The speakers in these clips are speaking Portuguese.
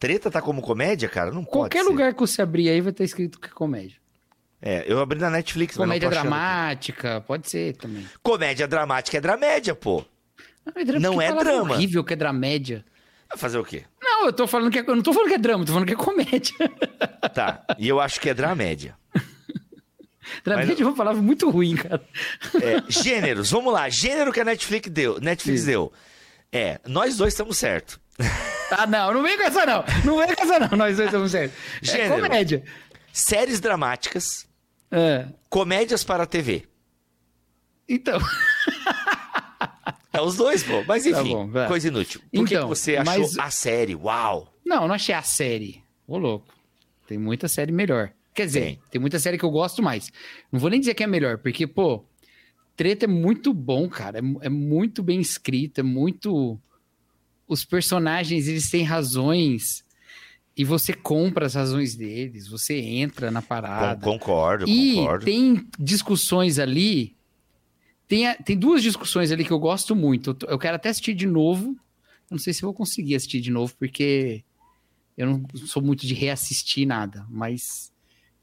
Treta tá como comédia, cara? Não Qualquer pode ser. lugar que você abrir aí vai estar escrito que é comédia. É, eu abri na Netflix, mas Comédia não tô aqui. dramática, pode ser também. Comédia dramática é dramédia, pô. Não é, drama, Não é drama. horrível que é dramédia. Vai fazer o quê? Não, eu tô falando que é, eu não tô falando que é drama, tô falando que é comédia. Tá, e eu acho que é dramédia. dramédia é uma palavra muito ruim, cara. É, gêneros, vamos lá. Gênero que a Netflix deu. Netflix Sim. deu. É, nós dois estamos certos. Ah, não, não vem com essa não. Não vem com essa não, nós dois estamos certos. É Gênero. comédia. Séries dramáticas, É. comédias para a TV. Então, É os dois, pô. Mas enfim, Tá bom, coisa inútil. Por que Então, que você achou mas- a série? Uau! não, não achei a série. Ô, louco. Tem muita série melhor. Quer dizer, Tem. tem. muita série que eu gosto mais. Não vou nem dizer que é melhor, porque, pô, Treta é muito bom, cara. É, é muito bem escrito, é muito. Os personagens, eles têm razões e você compra as razões deles, você entra na parada. concordo, E concordo. tem discussões ali. Tem, tem duas discussões ali que eu gosto muito. Eu, eu quero até assistir de novo. Eu não sei se vou conseguir assistir de novo, porque eu não sou muito de reassistir nada. Mas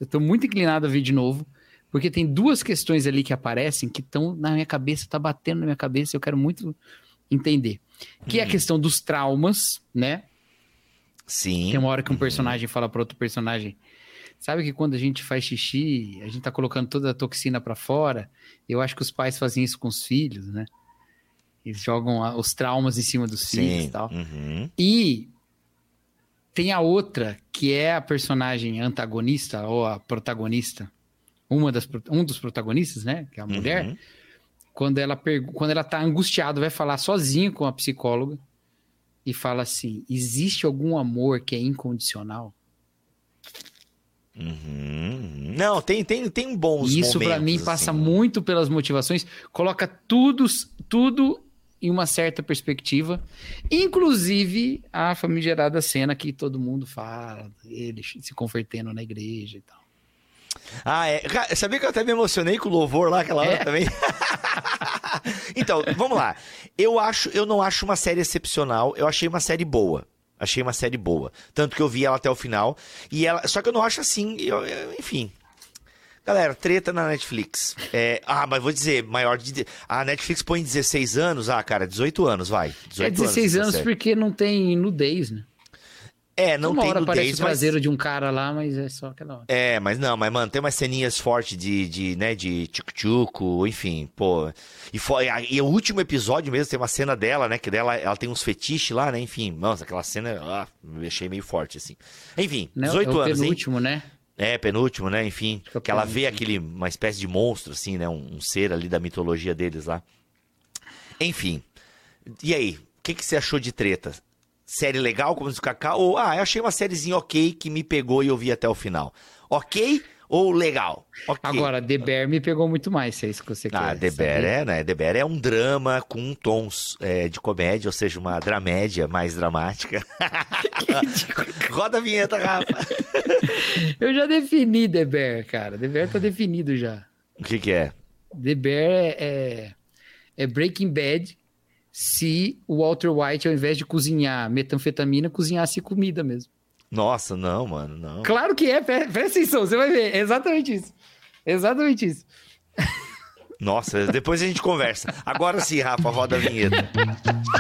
eu tô muito inclinado a ver de novo. Porque tem duas questões ali que aparecem que estão na minha cabeça, tá batendo na minha cabeça, eu quero muito entender. Que é a Hum. questão dos traumas, né? Sim. Tem uma hora que um Uhum. personagem fala para outro personagem. Sabe que quando a gente faz xixi, a gente tá colocando toda a toxina para fora? Eu acho que os pais fazem isso com os filhos, né? Eles jogam a- os traumas em cima dos filhos Sim. e tal. Uhum. E tem a outra, que é a personagem antagonista ou a protagonista. Uma das, um dos protagonistas, né? Que é a mulher. Uhum. Quando ela, quando ela tá angustiada, vai falar sozinha com a psicóloga e fala assim: existe algum amor que é incondicional? Uhum. Não, tem, tem, tem bons E isso momentos, mim passa assim. muito pelas motivações, coloca tudo, tudo em uma certa perspectiva, inclusive a famigerada cena que todo mundo fala, ele se convertendo na igreja e tal. Ah, é. Sabia que eu até me emocionei com o louvor lá aquela hora É. também? então, vamos lá. Eu acho, eu não acho uma série excepcional, eu achei uma série boa. Achei uma série boa. Tanto que eu vi ela até o final. E ela, só que eu não acho assim, eu- eu- enfim. Galera, treta na Netflix. É, ah, mas vou dizer, maior de. A Netflix põe 16 anos. Ah, cara, 18 anos, vai. 18 É 16 essa anos série. porque não tem nudez, né? É, não Uma tem hora aparece nudez, o mas. traseiro de um cara lá, mas é só aquela hora. É, mas não, mas mano, tem umas ceninhas fortes de, de né, de tchuc-tchuco, enfim, pô. E, foi, e o último episódio mesmo tem uma cena dela, né, que dela, ela tem uns fetiches lá, né, enfim. Nossa, aquela cena, ah, me achei meio forte, assim. Enfim, Né? 18 é o anos, hein? penúltimo, né? É, penúltimo, né, enfim. Que o Que ela vê aquele, uma espécie de monstro, assim, né, um, um ser ali da mitologia deles lá. Enfim, e aí, o que, que você achou de treta? Série legal, como diz o Kaká? Ou, ah, eu achei uma sériezinha ok que me pegou e eu vi até o final. Ok ou legal? Ok. Agora, The Bear me pegou muito mais, se é isso que você quer. Ah, The Bear é, né? The Bear é um drama com tons é, de comédia, ou seja, uma dramédia mais dramática. Roda a vinheta, Rafa. Eu já defini The Bear, cara. The Bear tá definido já. O que que é? The Bear é, é Breaking Bad se o Walter White, ao invés de cozinhar metanfetamina, cozinhasse comida mesmo. Nossa, não, mano, não. Claro que é, pre- presta atenção, você vai ver. É exatamente isso. Exatamente isso. Nossa, depois a gente conversa. Agora sim, Rafa, roda a vinheta.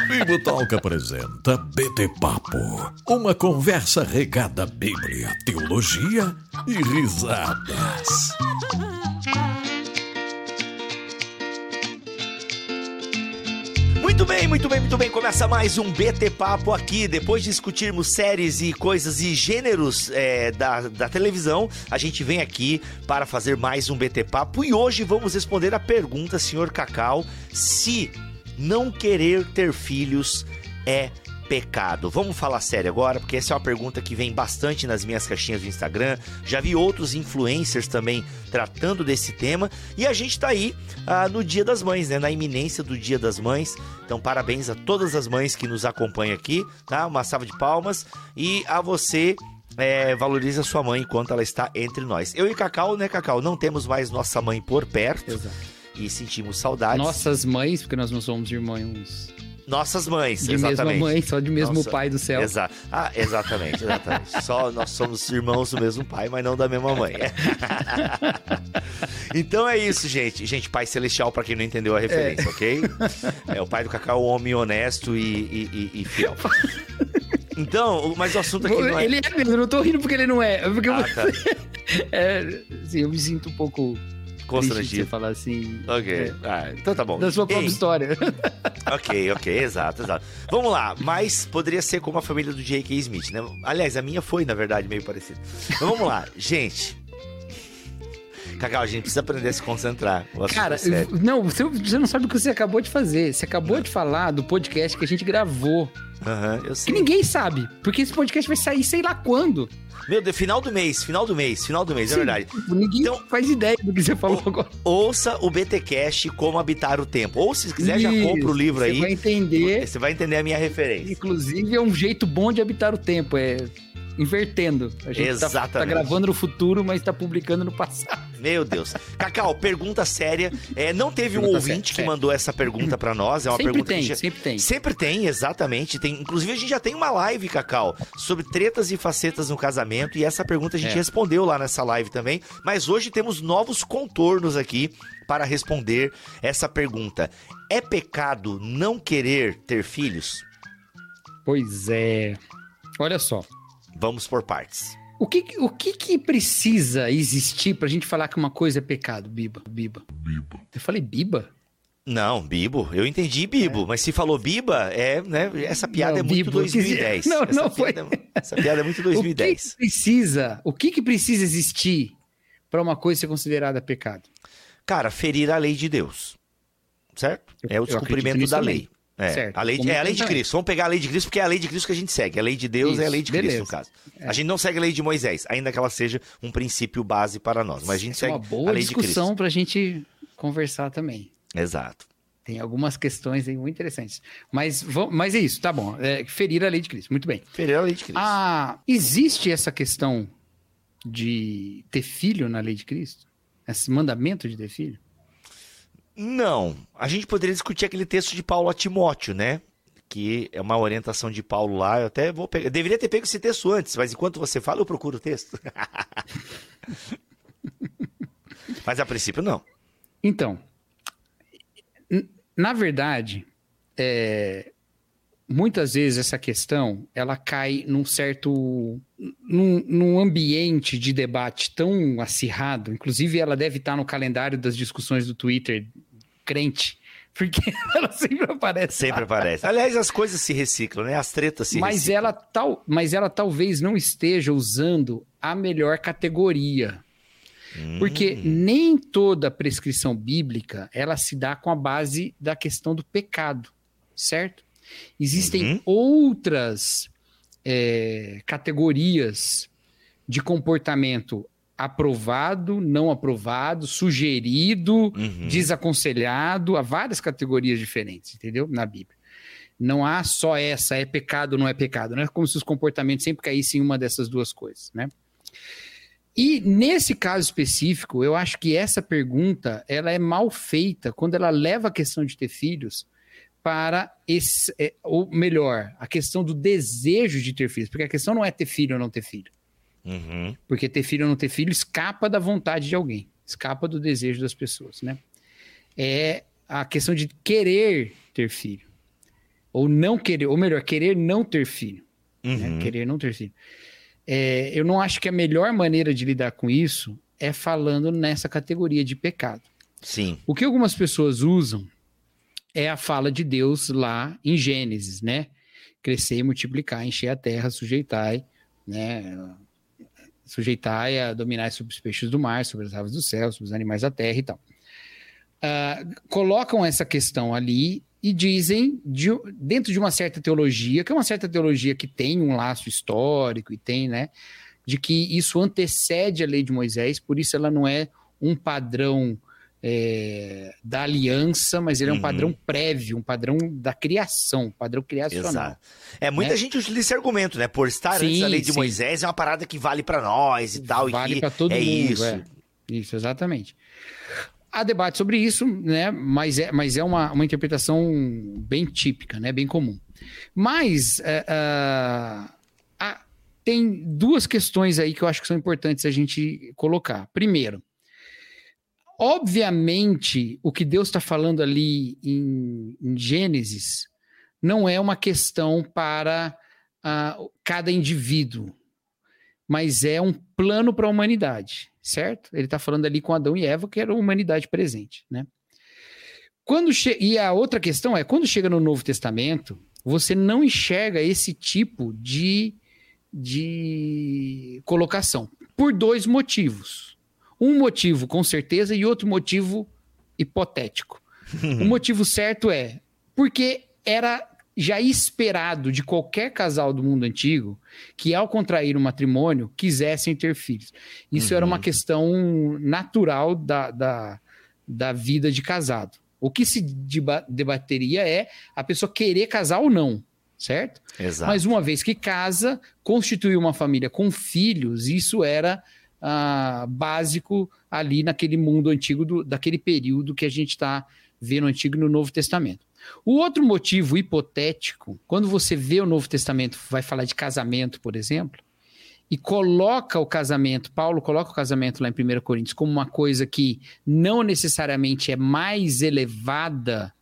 Bibo Talk apresenta BT Papo. Uma conversa regada à Bíblia, teologia e risadas. Muito bem, muito bem, muito bem. Começa mais um BT Papo aqui. Depois de discutirmos séries e coisas e gêneros é, da, da televisão, a gente vem aqui para fazer mais um BT Papo. E hoje vamos responder a pergunta, senhor Cacau, se não querer ter filhos é pecado? Vamos falar sério agora, porque essa é uma pergunta que vem bastante nas minhas caixinhas do Instagram. Já vi outros influencers também tratando desse tema. E a gente tá aí ah, no Dia das Mães, né? Na iminência do Dia das Mães. Então, parabéns a todas as mães que nos acompanham aqui, tá? Uma salva de palmas. E a você. É, valorize a sua mãe enquanto ela está entre nós. Eu e Cacau, né, Cacau? Não temos mais nossa mãe por perto Exato. e sentimos saudades. Nossas mães, porque nós não somos irmãos Nossas mães, de exatamente. mesma mãe, só de mesmo Nossa, pai do céu. Exa ah, exatamente, exatamente. Só nós somos irmãos do mesmo pai, mas não da mesma mãe. então é isso, gente. Gente, Pai Celestial, pra quem não entendeu a referência, É. ok? É o pai do Cacau, homem honesto e, e- e- e fiel. Então, mas o assunto aqui não é... Ele é mesmo, eu não tô rindo porque ele não é. é Porque Ah, tá. é, assim, eu me sinto um pouco de você Constrangido. falar assim. Ok. é, Ah, então tá bom. da sua própria Ei, história. Ok, ok, exato, exato. Vamos lá, mas poderia ser como a família do J.K. Smith, né? Aliás, a minha foi, na verdade, meio parecida. Mas vamos lá, gente. Cacau, a gente precisa aprender a se concentrar. Cara, é não, você, você não sabe o que você acabou de fazer. Você acabou de falar do podcast que a gente gravou. Aham, eu Que ninguém sabe. Porque esse podcast vai sair sei lá quando. Meu Deus, final do mês, final do mês, final do mês, é Sim, verdade. tipo, Ninguém Então- faz ideia do que você falou agora. Ouça o BTcast Como Habitar o Tempo. Ou se quiser, já compra o livro Você aí. vai entender. Você vai entender a minha referência. Inclusive, é um jeito bom de habitar o tempo. É invertendo. A gente tá, tá Exatamente. gravando no futuro, mas tá publicando no passado. Meu Deus. Cacau, pergunta séria. É, não teve um Pergunta ouvinte séria, que mandou essa pergunta pra nós. É uma sempre pergunta tem, que já... sempre tem. Sempre tem, exatamente. Tem, inclusive, a gente já tem uma live, Cacau, sobre tretas e facetas no casamento. E essa pergunta a gente É. respondeu lá nessa live também. Mas hoje temos novos contornos aqui para responder essa pergunta. É pecado não querer ter filhos? Pois é. Olha só. Vamos por partes. O que, o que que precisa existir pra gente falar que uma coisa é pecado, Biba? Biba. Biba. Eu falei Biba? Não, Bibo, eu entendi Bibo, mas se falou Biba, é, né? Essa piada Não, é muito Bibo, eu quis- 2010. Não, essa não foi. piada é- essa piada é muito O que 2010. que precisa? O que que precisa existir pra uma coisa ser considerada pecado? Cara, ferir a lei de Deus. Certo? É o eu descumprimento da também. É, Certo. a lei, Como é a lei de. Cristo. Vamos pegar a lei de Cristo porque é a lei de Cristo que a gente segue. A lei de Deus é a Isso, lei de beleza. Cristo, no caso. A gente não segue a lei de Moisés, ainda que ela seja um princípio base para nós. Mas a gente é segue uma a boa lei de discussão Cristo. pra gente conversar também. Exato. Tem algumas questões aí muito interessantes. Mas, mas é isso, tá bom. É, ferir a lei de Cristo. Muito bem. Ferir a lei de Cristo. Ah, existe essa questão de ter filho na lei de Cristo? Esse mandamento de ter filho? Não. A gente poderia discutir aquele texto de Paulo a Timóteo, né? Que é uma orientação de Paulo lá. Eu até vou pegar. eu Deveria ter pego esse texto antes, mas enquanto você fala, eu procuro o texto. mas a princípio, não. Então, na verdade, é, muitas vezes essa questão ela cai num certo num, num ambiente de debate tão acirrado. Inclusive, ela deve estar no calendário das discussões do Twitter crente, porque ela sempre aparece. Sempre aparece. Aliás, as coisas se reciclam, né? As tretas se mas reciclam. ela tal, mas ela talvez não esteja usando a melhor categoria. Hum. Porque nem toda prescrição bíblica ela se dá com a base da questão do pecado, certo? Existem Uhum. outras é, categorias de comportamento aprovado, não aprovado, sugerido, Uhum. desaconselhado, há várias categorias diferentes, entendeu? Na Bíblia. Não há só essa, é pecado ou não é pecado. Não é como se os comportamentos sempre caíssem em uma dessas duas coisas, né? E nesse caso específico, eu acho que essa pergunta ela é mal feita quando ela leva a questão de ter filhos para esse, é, ou melhor, a questão do desejo de ter filhos, porque a questão não é ter filho ou não ter filho. Uhum. Porque ter filho ou não ter filho escapa da vontade de alguém, escapa do desejo das pessoas, né? É a questão de querer ter filho. Ou não querer, ou melhor, querer não ter filho. né? Uhum. Querer não ter filho. É, eu não acho que a melhor maneira de lidar com isso é falando nessa categoria de pecado. Sim. O que algumas pessoas usam é a fala de Deus lá em Gênesis, né? Crescer e multiplicar, encher a terra, sujeitai, né? Sujeitai a dominar sobre os peixes do mar, sobre as aves do céu, sobre os animais da terra e tal. Ah, colocam essa questão ali e dizem, de- dentro de uma certa teologia, que é uma certa teologia que tem um laço histórico e tem, né? De que isso antecede a lei de Moisés, por isso ela não é um padrão é, da aliança, mas ele é um Uhum. padrão prévio, um padrão da criação, um padrão criacional. Exato. É, muita Né? gente utiliza esse argumento, né? Por estar antes Sim, da lei de sim. Moisés, é uma parada que vale pra nós e tal. vale e para todo é mundo. isso. é. Isso, exatamente. Há debate sobre isso, né? Mas é, mas é uma, uma interpretação bem típica, né? Bem comum. Mas é, é, tem duas questões aí que eu acho que são importantes a gente colocar. Primeiro, obviamente, o que Deus está falando ali em, em, Gênesis não é uma questão para uh, cada indivíduo, mas é um plano para a humanidade certo? Ele está falando ali com Adão e Eva, que era a humanidade presente, né? Quando. E a outra questão é, quando chega no Novo Testamento, você não enxerga esse tipo de, de colocação, por dois motivos. Um motivo com certeza e outro motivo hipotético. o motivo certo é porque era já esperado de qualquer casal do mundo antigo que, ao contrair um matrimônio, quisessem ter filhos. Isso uhum. era uma uhum. questão natural da, da, da vida de casado. O que se debateria é a pessoa querer casar ou não, certo? Exato. Mas uma vez que casa, constituir uma família com filhos, isso era ah, básico ali naquele mundo antigo, do, daquele período que a gente está vendo Antigo e no Novo Testamento. O outro motivo hipotético, quando você vê o Novo Testamento, vai falar de casamento, por exemplo, e coloca o casamento, Paulo coloca o casamento lá em 1 Coríntios como uma coisa que não necessariamente é mais elevada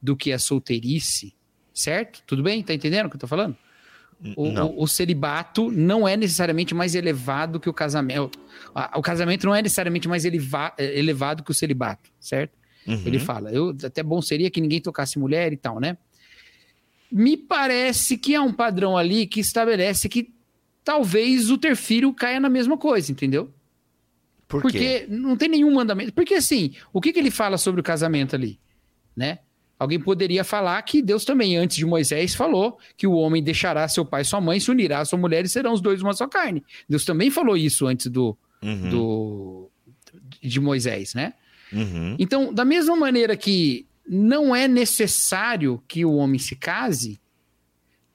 do que a solteirice, certo? Tudo bem? Tá entendendo o que eu tô falando? O, o, o, celibato não é necessariamente mais elevado que o casamento. O casamento não é necessariamente mais eleva, elevado que o celibato, certo? Uhum. Ele fala, eu, até bom seria que ninguém tocasse mulher e tal, né? Me parece que há um padrão ali que estabelece que talvez o ter filho caia na mesma coisa, entendeu? Por Porque não tem nenhum mandamento. Porque assim, o que, que ele fala sobre o casamento ali, né? Alguém poderia falar que Deus também, antes de Moisés, falou que o homem deixará seu pai e sua mãe, se unirá à sua mulher e serão os dois uma só carne. Deus também falou isso antes do, uhum. do de Moisés, né? Uhum. Então, da mesma maneira que não é necessário que o homem se case,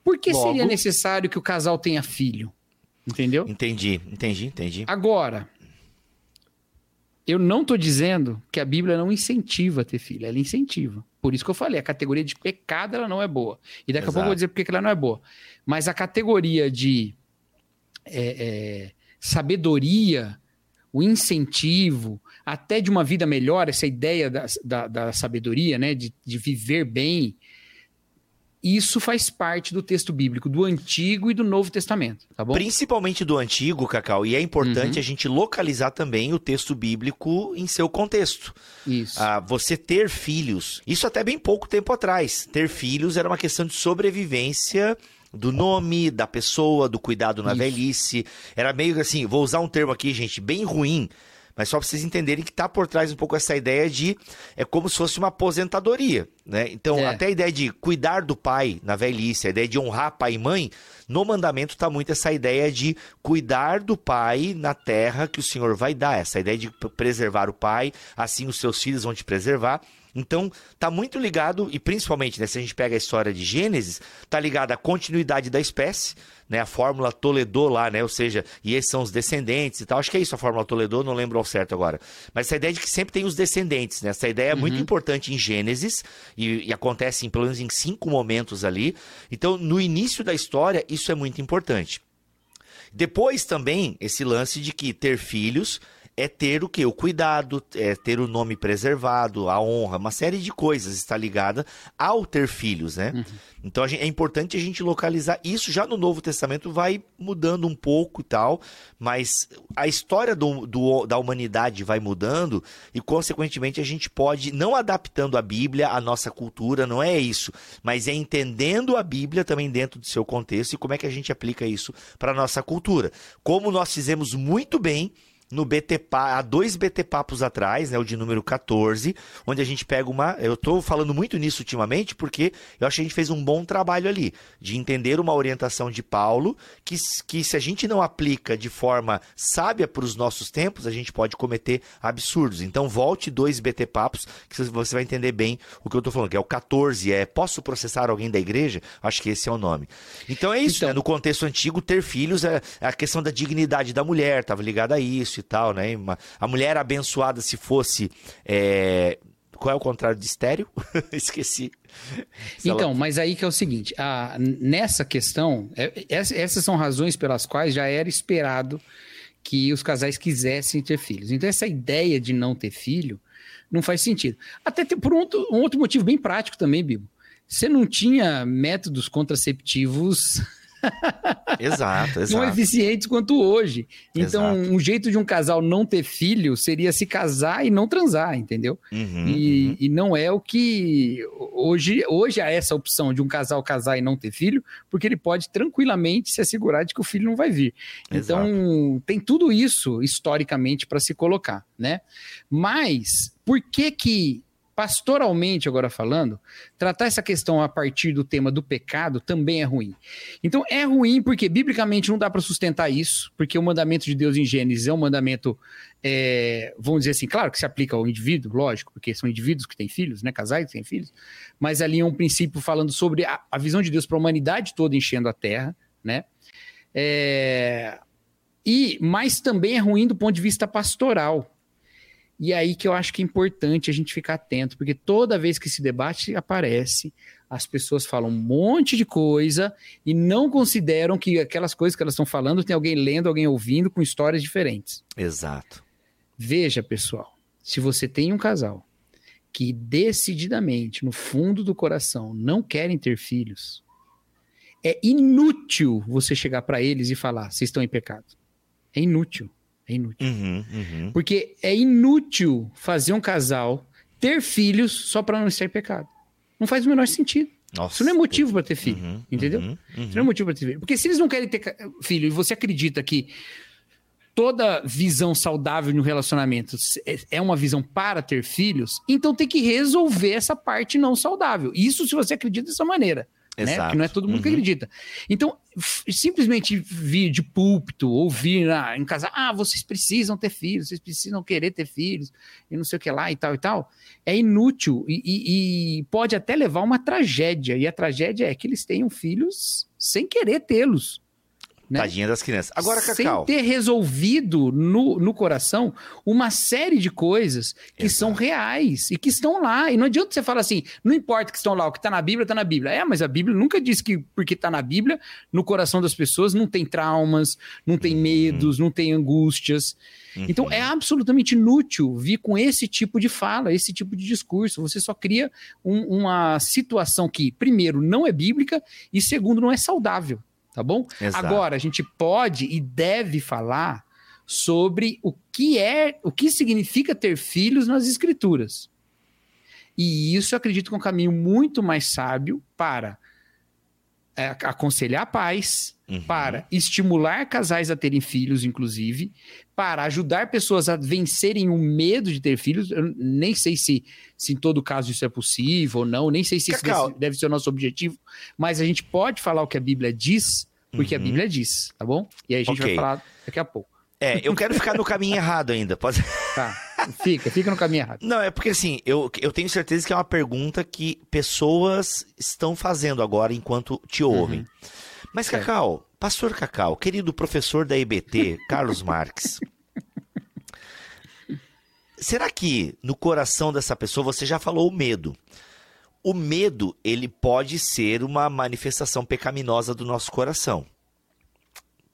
por que Logo... seria necessário que o casal tenha filho? Entendeu? Entendi, entendi, entendi. Agora, eu não estou dizendo que a Bíblia não incentiva a ter filho, ela incentiva. Por isso que eu falei, a categoria de pecado ela não é boa. E daqui Exato. a pouco eu vou dizer por que ela não é boa. Mas a categoria de é, é, sabedoria, o incentivo, até de uma vida melhor, essa ideia da, da, da sabedoria, né, de, de viver bem, isso faz parte do texto bíblico, do Antigo e do Novo Testamento, tá bom? Principalmente do Antigo, Cacau, e é importante uhum. a gente localizar também o texto bíblico em seu contexto. Isso. Ah, você ter filhos, isso até bem pouco tempo atrás. Ter filhos era uma questão de sobrevivência do nome da pessoa, do cuidado na isso. velhice. Era meio assim, vou usar um termo aqui, gente, bem ruim, mas só para vocês entenderem que está por trás um pouco essa ideia de é como se fosse uma aposentadoria, né? Então, é. até a ideia de cuidar do pai na velhice, a ideia de honrar pai e mãe, no mandamento está muito essa ideia de cuidar do pai na terra que o Senhor vai dar, essa ideia de preservar o pai, assim os seus filhos vão te preservar. Então, tá muito ligado, e principalmente, né, se a gente pega a história de Gênesis, tá ligado à continuidade da espécie, né, a fórmula Toledo lá, né, ou seja, e esses são os descendentes e tal. Acho que é isso a fórmula Toledo, não lembro ao certo agora. Mas essa ideia de que sempre tem os descendentes, né, essa ideia é muito uhum. importante em Gênesis, e, e acontece em, pelo menos em cinco momentos ali. Então, no início da história, isso é muito importante. Depois também, esse lance de que ter filhos é ter o que? O cuidado, é ter o nome preservado, a honra, uma série de coisas está ligada ao ter filhos, né? Uhum. Então gente, é importante a gente localizar isso. Já no Novo Testamento vai mudando um pouco e tal, mas a história do, do, da humanidade vai mudando e, consequentemente, a gente pode, não adaptando a Bíblia à nossa cultura, não é isso, mas é entendendo a Bíblia também dentro do seu contexto e como é que a gente aplica isso para a nossa cultura. Como nós fizemos muito bem no BT há dois BT papos atrás, né, o de número 14, onde a gente pega uma, eu estou falando muito nisso ultimamente porque eu acho que a gente fez um bom trabalho ali de entender uma orientação de Paulo que, que se a gente não aplica de forma sábia para os nossos tempos, a gente pode cometer absurdos. Então volte dois BT papos que você vai entender bem o que eu estou falando, que é o 14, é posso processar alguém da igreja? Acho que esse é o nome. Então é isso, então, né? no contexto antigo ter filhos é, é a questão da dignidade da mulher, estava ligado a isso e tal, né? A mulher abençoada se fosse. É... Qual é o contrário de estéreo? Esqueci. Então, mas aí que é o seguinte: a, nessa questão, é, essas são razões pelas quais já era esperado que os casais quisessem ter filhos. Então, essa ideia de não ter filho não faz sentido. Até por um outro, um outro motivo bem prático também, Bibo. Você não tinha métodos contraceptivos exato, exato. tão eficientes quanto hoje. Então, exato. um jeito de um casal não ter filho seria se casar e não transar, entendeu? Uhum, e, uhum. e, não é o que hoje, hoje há essa opção de um casal casar e não ter filho, porque ele pode tranquilamente se assegurar de que o filho não vai vir. Então, exato. tem tudo isso historicamente para se colocar, né? Mas por que que pastoralmente agora falando, tratar essa questão a partir do tema do pecado também é ruim. Então é ruim porque biblicamente não dá para sustentar isso, porque o mandamento de Deus em Gênesis é um mandamento, é, vamos dizer assim, claro que se aplica ao indivíduo, lógico, porque são indivíduos que têm filhos, né, casais que têm filhos, mas ali é um princípio falando sobre a, a visão de Deus para a humanidade toda enchendo a terra, né? É, e mas também é ruim do ponto de vista pastoral, e é aí que eu acho que é importante a gente ficar atento, porque toda vez que esse debate aparece, as pessoas falam um monte de coisa e não consideram que aquelas coisas que elas estão falando tem alguém lendo, alguém ouvindo com histórias diferentes. Exato. Veja, pessoal, se você tem um casal que decididamente, no fundo do coração, não querem ter filhos, é inútil você chegar para eles e falar: vocês estão em pecado. É inútil. É inútil. Uhum, uhum. Porque é inútil fazer um casal ter filhos só para não ser pecado. Não faz o menor sentido. Nossa, Isso não é motivo para ter filho, uhum, entendeu? Uhum, Isso não é motivo para ter filho. Porque se eles não querem ter filho e você acredita que toda visão saudável no relacionamento é, é uma visão para ter filhos, então tem que resolver essa parte não saudável. Isso se você acredita dessa maneira. Exato. Né? Porque não é todo mundo uhum. que acredita. Então, simplesmente vir de púlpito ou vir na, em casa, ah, vocês precisam ter filhos, vocês precisam querer ter filhos, e não sei o que lá e tal e tal, é inútil e, e, e pode até levar a uma tragédia. E a tragédia é que eles tenham filhos sem querer tê-los. Né? Tadinha das crianças. Agora, Cacau. Sem ter resolvido no, no coração uma série de coisas que Exato. são reais e que estão lá. E não adianta você falar assim, não importa que estão lá, o que está na Bíblia, está na Bíblia. É, mas a Bíblia nunca diz que porque está na Bíblia, no coração das pessoas não tem traumas, não tem uhum. medos, não tem angústias. Uhum. Então é absolutamente inútil vir com esse tipo de fala, esse tipo de discurso. Você só cria um, uma situação que, primeiro, não é bíblica e, segundo, não é saudável tá bom? Exato. Agora, a gente pode e deve falar sobre o que é, o que significa ter filhos nas escrituras. E isso eu acredito que é um caminho muito mais sábio para aconselhar pais, uhum. para estimular casais a terem filhos, inclusive, para ajudar pessoas a vencerem o medo de ter filhos. Eu nem sei se, se em todo caso isso é possível ou não, nem sei se isso deve, deve, ser o nosso objetivo, mas a gente pode falar o que a Bíblia diz, porque uhum. a Bíblia diz, tá bom? E aí a gente okay. vai falar daqui a pouco. É, eu quero ficar no caminho errado ainda. Pode... Tá, fica, fica no caminho errado. Não, é porque assim, eu, eu tenho certeza que é uma pergunta que pessoas estão fazendo agora enquanto te ouvem. Uhum. Mas, Cacau, pastor Cacau, querido professor da EBT, Carlos Marques. será que no coração dessa pessoa você já falou o medo? O medo, ele pode ser uma manifestação pecaminosa do nosso coração.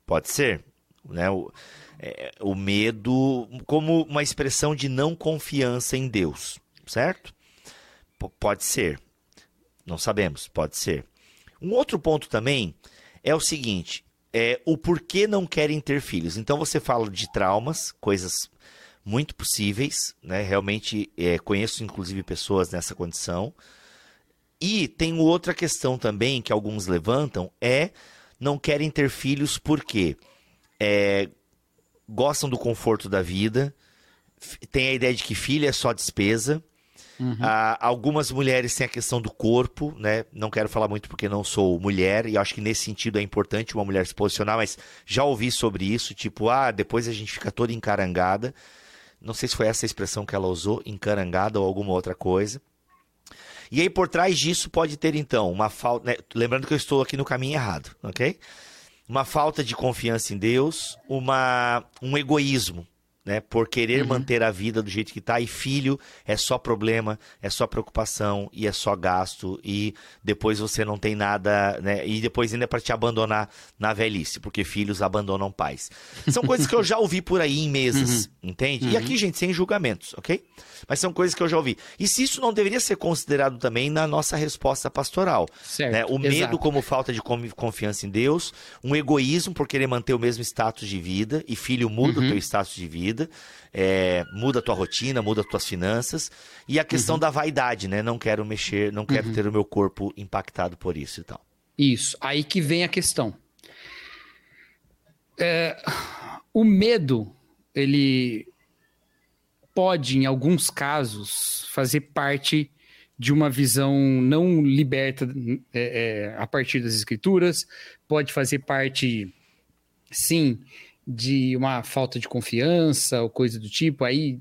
Pode ser, né? O, é, o medo como uma expressão de não confiança em Deus, certo? P pode ser. Não sabemos, pode ser. Um outro ponto também é o seguinte: é o porquê não querem ter filhos. Então você fala de traumas, coisas muito possíveis, né? Realmente é, conheço inclusive pessoas nessa condição. E tem outra questão também que alguns levantam é não querem ter filhos porque é, gostam do conforto da vida, tem a ideia de que filho é só despesa. Uhum. Ah, algumas mulheres têm a questão do corpo, né? Não quero falar muito porque não sou mulher, e acho que nesse sentido é importante uma mulher se posicionar, mas já ouvi sobre isso, tipo, ah, depois a gente fica toda encarangada. Não sei se foi essa a expressão que ela usou, encarangada ou alguma outra coisa. E aí, por trás disso, pode ter, então, uma falta. Né? Lembrando que eu estou aqui no caminho errado, ok? Uma falta de confiança em Deus, uma, um egoísmo né? Por querer Uhum. manter a vida do jeito que tá. E filho é só problema, é só preocupação e é só gasto. E depois você não tem nada, né? E depois ainda é pra te abandonar na velhice, porque filhos abandonam pais. São coisas que eu já ouvi por aí em mesas, entende? E aqui, gente, sem julgamentos, ok? Mas são coisas que eu já ouvi. E se isso não deveria ser considerado também na nossa resposta pastoral? Certo. né? O medo exato. como falta de confiança em Deus, um egoísmo por querer manter o mesmo status de vida, e filho muda Uhum. o teu status de vida, é, muda a tua rotina, muda as tuas finanças, e a questão Uhum. da vaidade, né? Não quero mexer, não quero ter o meu corpo impactado por isso e tal. Isso. Aí que vem a questão. É, o medo, ele pode, em alguns casos, fazer parte de uma visão não liberta é, é, a partir das escrituras, pode fazer parte, sim, de uma falta de confiança ou coisa do tipo. Aí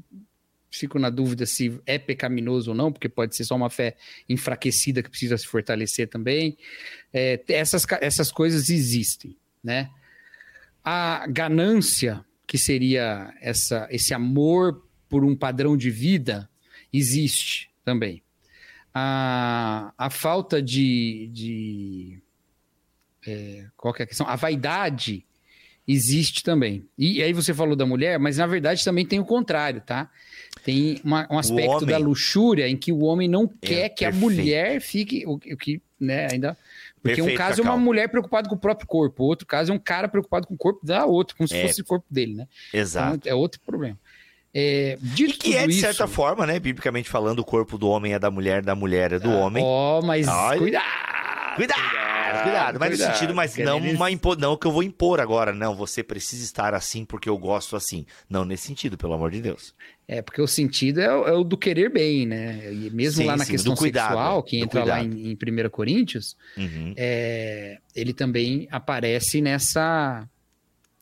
fico na dúvida se é pecaminoso ou não, porque pode ser só uma fé enfraquecida que precisa se fortalecer também. É, essas, essas coisas existem, né? A ganância, que seria essa, esse amor por um padrão de vida, existe também. A, a falta de. de é, qual é a questão? A vaidade existe também. E aí você falou da mulher, mas na verdade também tem o contrário, tá? Tem uma- um aspecto homem- da luxúria em que o homem não quer que a perfeito. mulher fique. O, o que, né, ainda. Porque um Perfeito, caso é uma Cacau. mulher preocupada com o próprio corpo, outro caso é um cara preocupado com o corpo da outra, como se É. fosse o corpo dele, né? Exato. Então, é outro problema. É, E que é, de certa isso- forma, né, biblicamente falando, o corpo do homem é da mulher, da mulher é do homem. Ó, mas Olha. cuidado! Cuidado, cuidado, mas no cuidado, sentido, mas não eles- uma impo... não que eu vou impor agora, não, você precisa estar assim porque eu gosto assim. Não nesse sentido, pelo amor de Deus. É, porque o sentido é, o- é o do querer bem, né? E mesmo Sim, lá na sim, questão do cuidado, sexual, que entra lá cuidado. em, em 1 Coríntios, Uhum. é, ele também aparece nessa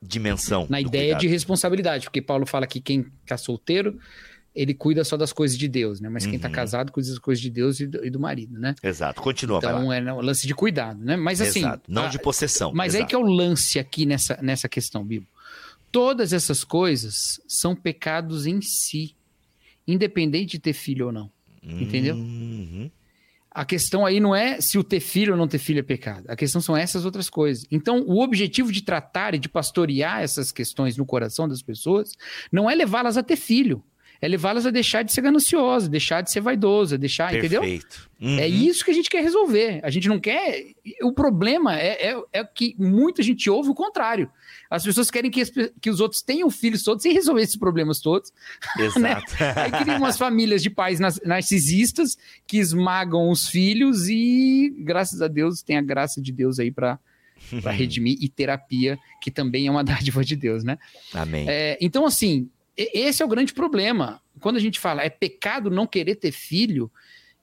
Dimensão. na ideia cuidado. de responsabilidade, porque Paulo fala que quem tá solteiro, ele cuida só das coisas de Deus, né? Mas quem tá Uhum. casado cuida das coisas de Deus e do, e do marido, né? Exato, continua, Então é né, o lance de cuidado, né? Mas assim, Exato, não de possessão. Mas aí exato. que é o lance aqui nessa, nessa questão, Bibo. Todas essas coisas são pecados em si, independente de ter filho ou não. entendeu? Uhum. A questão aí não é se o ter filho ou não ter filho é pecado. A questão são essas outras coisas. Então, o objetivo de tratar e de pastorear essas questões no coração das pessoas não é levá-las a ter filho. É levá-las a deixar de ser gananciosa, deixar de ser vaidosa, deixar, entendeu? Perfeito. Uhum. É isso que a gente quer resolver. A gente não quer. O problema é, é, é que muita gente ouve o contrário. As pessoas querem que, que os outros tenham filhos todos sem resolver esses problemas todos. Exato. Aí criam umas famílias de pais nar- narcisistas que esmagam os filhos e, graças a Deus, tem a graça de Deus aí para redimir e terapia, que também é uma dádiva de Deus, né? Amém. É, então, assim, esse é o grande problema. Quando a gente fala é pecado não querer ter filho,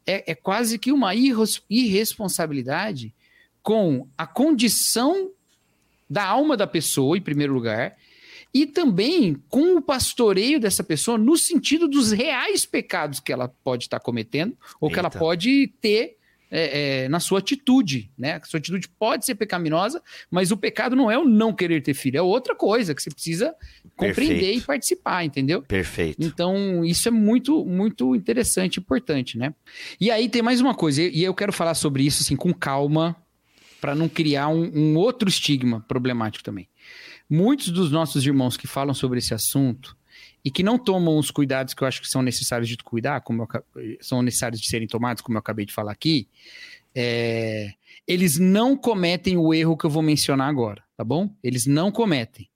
é, é quase que uma irresponsabilidade com a condição da alma da pessoa, em primeiro lugar, e também com o pastoreio dessa pessoa no sentido dos reais pecados que ela pode estar cometendo ou que ela Eita. pode ter é, é, na sua atitude, né? A sua atitude pode ser pecaminosa, mas o pecado não é o não querer ter filho, é outra coisa que você precisa compreender Perfeito. e participar, entendeu? Perfeito. Então, isso é muito, muito interessante importante, né? E aí tem mais uma coisa, e eu quero falar sobre isso assim com calma, para não criar um, um outro estigma problemático também. Muitos dos nossos irmãos que falam sobre esse assunto e que não tomam os cuidados que eu acho que são necessários de cuidar, como eu são necessários de serem tomados, como eu acabei de falar aqui, é, eles não cometem o erro que eu vou mencionar agora, tá bom? Eles não cometem.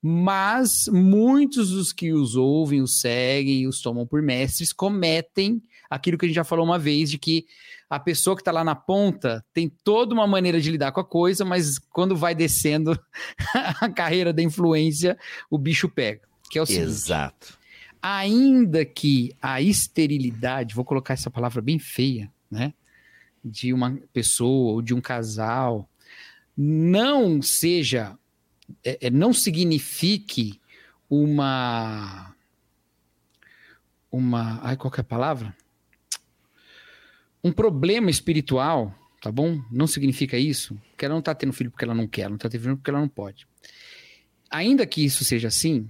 Mas muitos dos que os ouvem, os seguem os tomam por mestres cometem aquilo que a gente já falou uma vez, de que a pessoa que está lá na ponta tem toda uma maneira de lidar com a coisa, mas quando vai descendo a carreira da influência, o bicho pega. Que é o seguinte, Exato. ainda que a esterilidade, vou colocar essa palavra bem feia, né? De uma pessoa ou de um casal, não seja, é, é, não signifique uma. Uma. Ai, qual que é a palavra? Um problema espiritual, tá bom? Não significa isso, que ela não tá tendo filho porque ela não quer, ela não tá tendo filho porque ela não pode. Ainda que isso seja assim,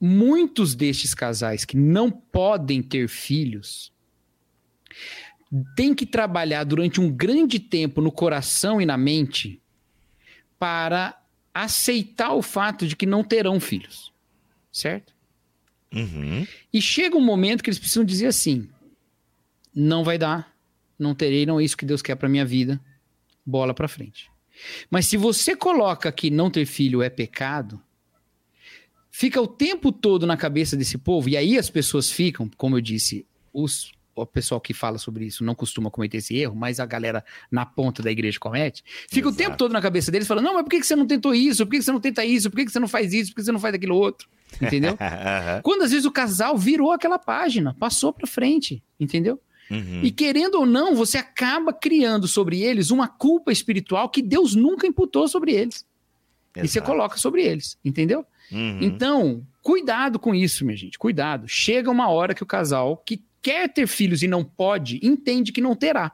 muitos destes casais que não podem ter filhos têm que trabalhar durante um grande tempo no coração e na mente para aceitar o fato de que não terão filhos. Certo? Uhum. E chega um momento que eles precisam dizer assim: não vai dar, não terei, não é isso que Deus quer para minha vida, bola para frente. Mas se você coloca que não ter filho é pecado, fica o tempo todo na cabeça desse povo, e aí as pessoas ficam, como eu disse, os, o pessoal que fala sobre isso não costuma cometer esse erro, mas a galera na ponta da igreja comete, fica Exato. o tempo todo na cabeça deles falando: não, mas por que você não tentou isso? Por que você não tenta isso? Por que você não faz isso? Por que você não faz aquilo outro? Entendeu? Aham. Quando às vezes o casal virou aquela página, passou pra frente, entendeu? Uhum. E querendo ou não, você acaba criando sobre eles uma culpa espiritual que Deus nunca imputou sobre eles. E você Exato. coloca sobre eles, entendeu? Uhum. Então, cuidado com isso, minha gente, cuidado. Chega uma hora que o casal que quer ter filhos e não pode, entende que não terá.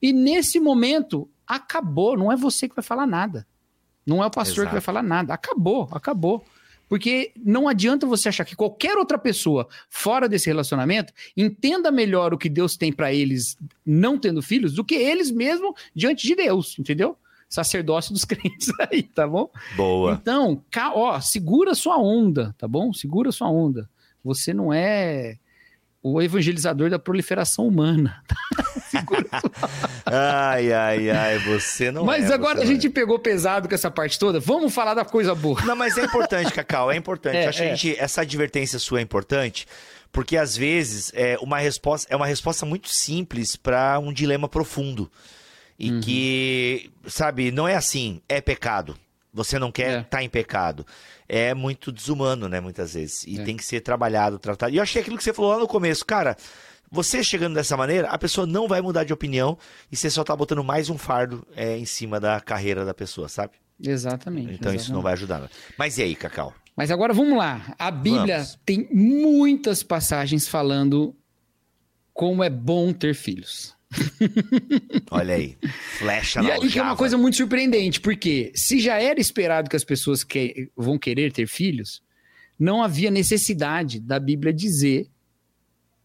E nesse momento, acabou, não é você que vai falar nada. Não é o pastor Exato. que vai falar nada. Acabou, acabou. Porque não adianta você achar que qualquer outra pessoa fora desse relacionamento entenda melhor o que Deus tem pra eles não tendo filhos do que eles mesmos diante de Deus, entendeu? Sacerdócio dos crentes aí, tá bom? Boa. Então, ó, segura sua onda, tá bom? Segura sua onda. Você não é o evangelizador da proliferação humana. Sua- Ai, ai, ai, você não Mas é, agora a gente é. pegou pesado com essa parte toda. Vamos falar da coisa boa. Não, mas é importante, Cacau, é importante. É, Acho que a é. gente, essa advertência sua é importante, porque às vezes é uma resposta, é uma resposta muito simples para um dilema profundo. E Uhum. que, sabe, não é assim, é pecado. Você não quer É. estar em pecado. É muito desumano, né, muitas vezes. E É. tem que ser trabalhado, tratado. E eu achei aquilo que você falou lá no começo, cara. Você chegando dessa maneira, a pessoa não vai mudar de opinião e você só tá botando mais um fardo é, em cima da carreira da pessoa, sabe? Exatamente. Então isso não exatamente. vai ajudar. Mas e aí, Cacau? Mas agora vamos lá. A Bíblia Vamos. tem muitas passagens falando como é bom ter filhos. Olha aí. Flecha E na aí que é uma coisa muito surpreendente, porque se já era esperado que as pessoas que vão querer ter filhos, não havia necessidade da Bíblia dizer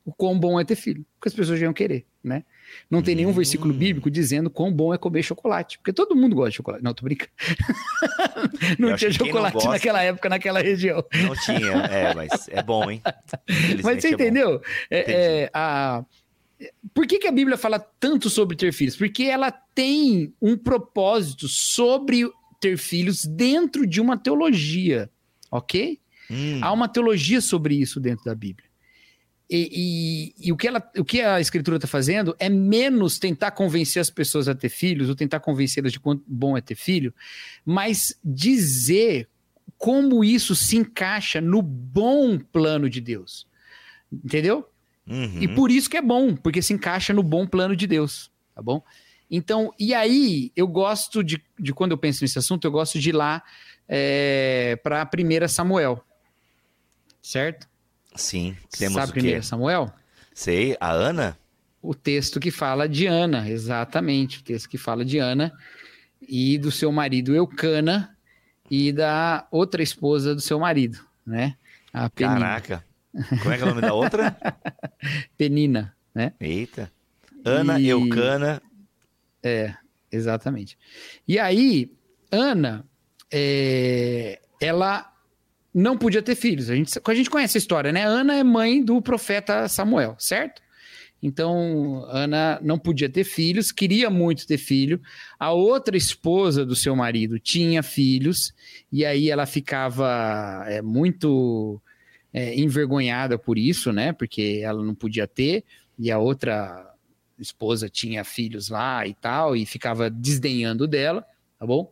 o quão bom é ter filho, porque as pessoas já iam querer, né? Não tem nenhum Hum. versículo bíblico dizendo quão bom é comer chocolate, porque todo mundo gosta de chocolate. Não, tô brincando. não Eu tinha não chocolate gosta- naquela época, naquela região. Não tinha, é, mas é bom, hein? Mas você é entendeu? É, é, a... Por que, que a Bíblia fala tanto sobre ter filhos? Porque ela tem um propósito sobre ter filhos dentro de uma teologia, ok? Hum, Há uma teologia sobre isso dentro da Bíblia. E, e- e o, que ela- o que a Escritura está fazendo é menos tentar convencer as pessoas a ter filhos, ou tentar convencê-las de quanto bom é ter filho, mas dizer como isso se encaixa no bom plano de Deus. Entendeu? Uhum. E por isso que é bom, porque se encaixa no bom plano de Deus, tá bom? Então, e aí, eu gosto de, de quando eu penso nesse assunto, eu gosto de ir lá para 1 Samuel, certo? Sim, temos Sabe o quê? 1 Samuel? Sei, a Ana? O texto que fala de Ana, exatamente, o texto que fala de Ana e do seu marido Eucana e da outra esposa do seu marido, né? A Penina. Caraca. Como é que é o nome da outra? Penina, né? Eita. Ana E- Eucana. Exatamente. E aí, Ana, é, ela não podia ter filhos. A gente, a gente conhece a história, né? Ana é mãe do profeta Samuel, certo? Então, Ana não podia ter filhos, queria muito ter filho. A outra esposa do seu marido tinha filhos, e aí ela ficava é, muito é, envergonhada por isso, né? Porque ela não podia ter, e a outra esposa tinha filhos lá e tal, e ficava desdenhando dela, tá bom?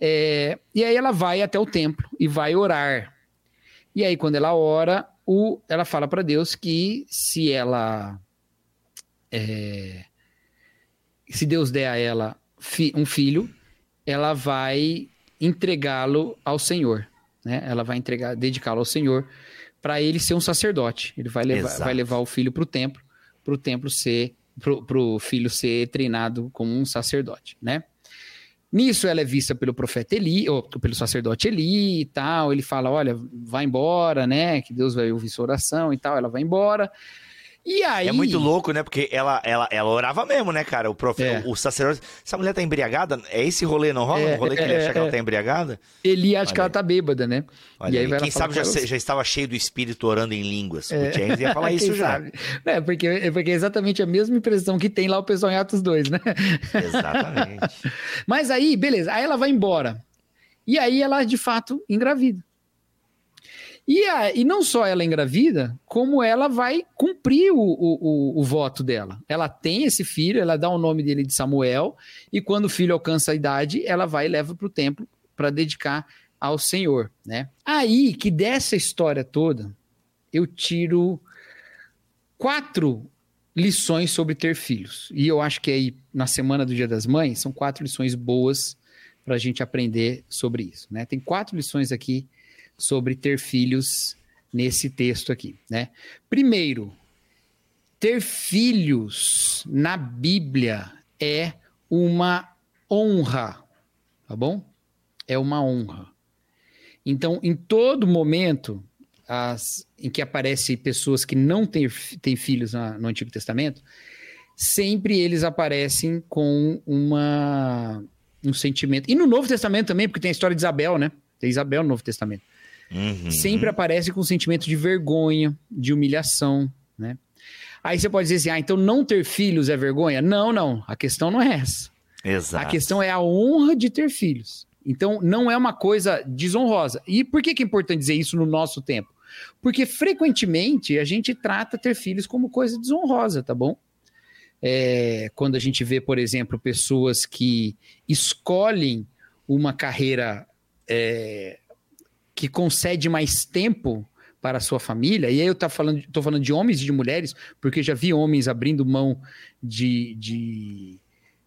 É, e aí ela vai até o templo e vai orar. E aí, quando ela ora, o, ela fala para Deus que se ela. é, se Deus der a ela fi- um filho, ela vai entregá-lo ao Senhor. Né? Ela vai entregar, dedicá-lo ao Senhor para ele ser um sacerdote. Ele vai levar, Exato. vai levar o filho para o templo, para o templo ser, para o filho ser treinado como um sacerdote, né? Nisso ela é vista pelo profeta Eli, ou pelo sacerdote Eli e tal. Ele fala: olha, vai embora, né? Que Deus vai ouvir sua oração e tal. Ela vai embora. E aí... É muito louco, né? Porque ela, ela, ela orava mesmo, né, cara? O, profe... É. o, sacerdote. Essa mulher tá embriagada? É esse rolê, não rola? É, um rolê que ele acha que ela é. tá embriagada? Ele acha Olha que ela tá bêbada, né? Olha e aí, quem sabe já, já, estava cheio do espírito orando em línguas. É. O James ia falar isso já. É, porque, é porque é exatamente a mesma impressão que tem lá o pessoal em Atos 2, né? Exatamente. Mas aí, beleza. Aí ela vai embora. E aí ela, de fato, engravida. E, a, e não só ela engravida, como ela vai cumprir o, o, o, o, voto dela. Ela tem esse filho, ela dá o nome dele de Samuel, e quando o filho alcança a idade, ela vai e leva para o templo para dedicar ao Senhor. Né? Aí que dessa história toda, eu tiro quatro lições sobre ter filhos. E eu acho que aí, na semana do Dia das Mães, são quatro lições boas para a gente aprender sobre isso. Né? Tem quatro lições aqui sobre ter filhos nesse texto aqui, né? Primeiro, ter filhos na Bíblia é uma honra, tá bom? É uma honra. Então, em todo momento as, em que aparecem pessoas que não têm, têm filhos na, no Antigo Testamento, sempre eles aparecem com uma, um sentimento. E no Novo Testamento também, porque tem a história de Isabel, né? Tem Isabel no Novo Testamento. Uhum. Sempre aparece com um sentimento de vergonha, de humilhação, né? Aí você pode dizer assim, ah, então não ter filhos é vergonha? Não, não. A questão não é essa. Exato. A questão é a honra de ter filhos. Então, não é uma coisa desonrosa. E por que, que é importante dizer isso no nosso tempo? Porque frequentemente a gente trata ter filhos como coisa desonrosa, tá bom? É, quando a gente vê, por exemplo, pessoas que escolhem uma carreira é, que concede mais tempo para a sua família, e aí eu estou falando, tô falando de homens e de mulheres, porque já vi homens abrindo mão de, de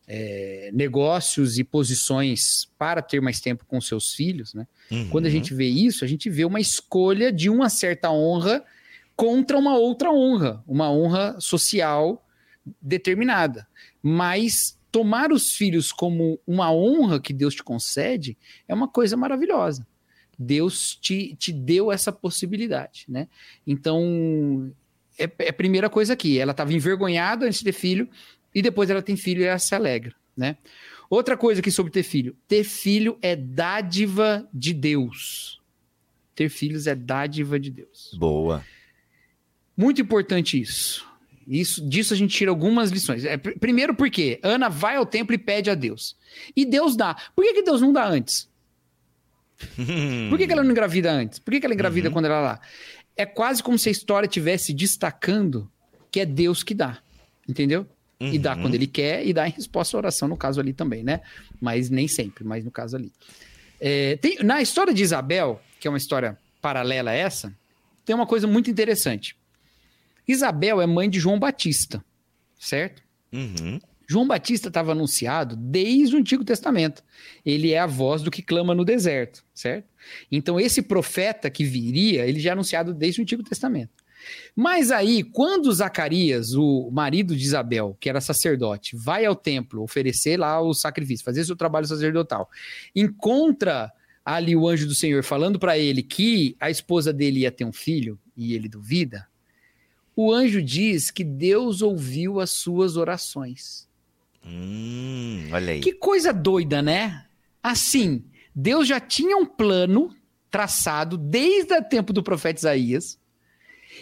é, negócios e posições para ter mais tempo com seus filhos, né? Uhum. Quando a gente vê isso, a gente vê uma escolha de uma certa honra contra uma outra honra, uma honra social determinada. Mas tomar os filhos como uma honra que Deus te concede é uma coisa maravilhosa. Deus te, te deu essa possibilidade, né? Então, é, é a primeira coisa aqui. Ela estava envergonhada antes de ter filho, e depois ela tem filho e ela se alegra, né? Outra coisa aqui sobre ter filho. Ter filho é dádiva de Deus. Ter filhos é dádiva de Deus. Boa. Muito importante isso. Isso, disso a gente tira algumas lições. É, primeiro porque Ana vai ao templo e pede a Deus. E Deus dá. Por que, que Deus não dá antes? Por que, que, ela não engravida antes? Por que, que ela engravida uhum. quando ela é lá? É quase como se a história estivesse destacando que é Deus que dá. Entendeu? Uhum. E dá uhum. quando ele quer e dá em resposta à oração, no caso ali também, né? Mas nem sempre, mas no caso ali. É, tem, na história de Isabel, que é uma história paralela a essa, tem uma coisa muito interessante. Isabel é mãe de João Batista, certo? Uhum. João Batista estava anunciado desde o Antigo Testamento. Ele é a voz do que clama no deserto, certo? Então, esse profeta que viria, ele já é anunciado desde o Antigo Testamento. Mas aí, quando Zacarias, o marido de Isabel, que era sacerdote, vai ao templo oferecer lá o sacrifício, fazer seu trabalho sacerdotal, encontra ali o anjo do Senhor falando para ele que a esposa dele ia ter um filho e ele duvida, o anjo diz que Deus ouviu as suas orações. Hum, olha aí. Que coisa doida, né? Assim, Deus já tinha um plano traçado desde o tempo do profeta Isaías.